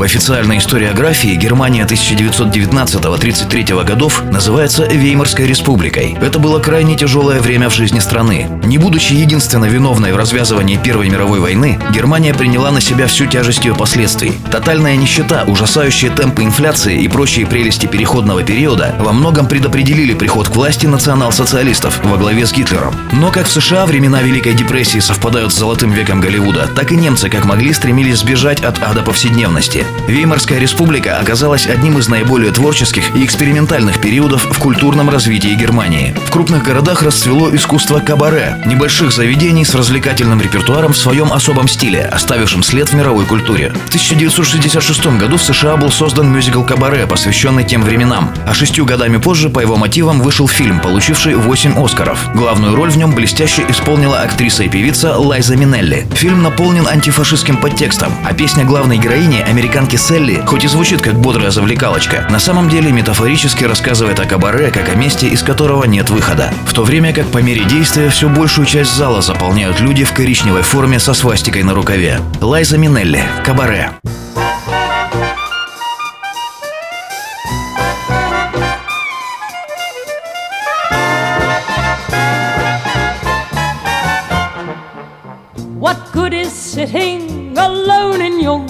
В официальной историографии Германия 1919-33 годов называется Веймарской республикой. Это было крайне тяжелое время в жизни страны. Не будучи единственно виновной в развязывании Первой мировой войны, Германия приняла на себя всю тяжесть ее последствий. Тотальная нищета, ужасающие темпы инфляции и прочие прелести переходного периода во многом предопределили приход к власти национал-социалистов во главе с Гитлером. Но как в США времена Великой депрессии совпадают с золотым веком Голливуда, так и немцы как могли стремились сбежать от ада повседневности. Веймарская республика оказалась одним из наиболее творческих и экспериментальных периодов в культурном развитии Германии. В крупных городах расцвело искусство кабаре, небольших заведений с развлекательным репертуаром в своем особом стиле, оставившим след в мировой культуре. В 1966 году в США был создан мюзикл «Кабаре», посвященный тем временам, а шестью годами позже по его мотивам вышел фильм, получивший 8 Оскаров. Главную роль в нем блестяще исполнила актриса и певица Лайза Минелли. Фильм наполнен антифашистским подтекстом, а песня главной героини, американки Селли, хоть и звучит как бодрая завлекалочка, на самом деле метафорически рассказывает о кабаре, как о месте, из которого нет выхода. В то время как по мере действия все большую часть зала заполняют люди в коричневой форме со свастикой на рукаве. Лайза Минелли. Кабаре. What good is sitting alone in your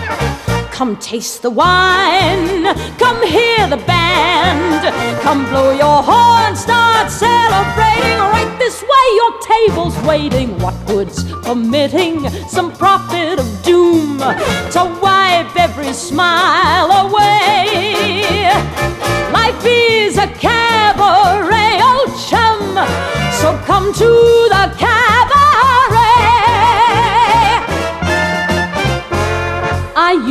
Come taste the wine. Come hear the band. Come blow your horn. Start celebrating. Right this way, your table's waiting. What good's permitting some prophet of doom to wipe every smile away?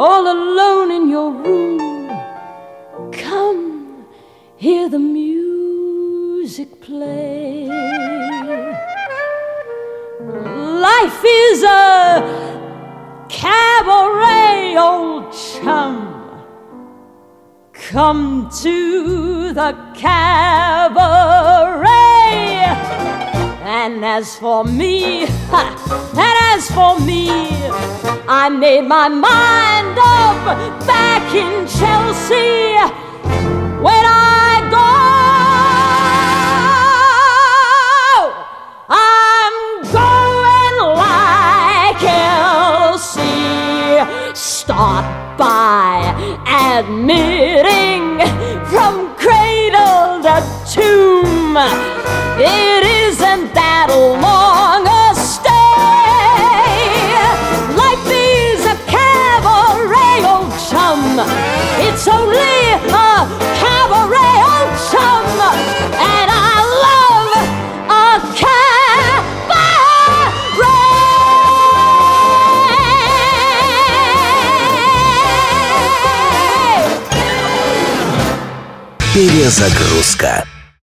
all alone in your room? Come, hear the music play. Life is a cabaret, old chum. Come to the cabaret. And as for me, and as for me, I made my mind up back in Chelsea. When I go, I'm going like Elsie. Start by admitting from cradle to tomb. It isn't Перезагрузка.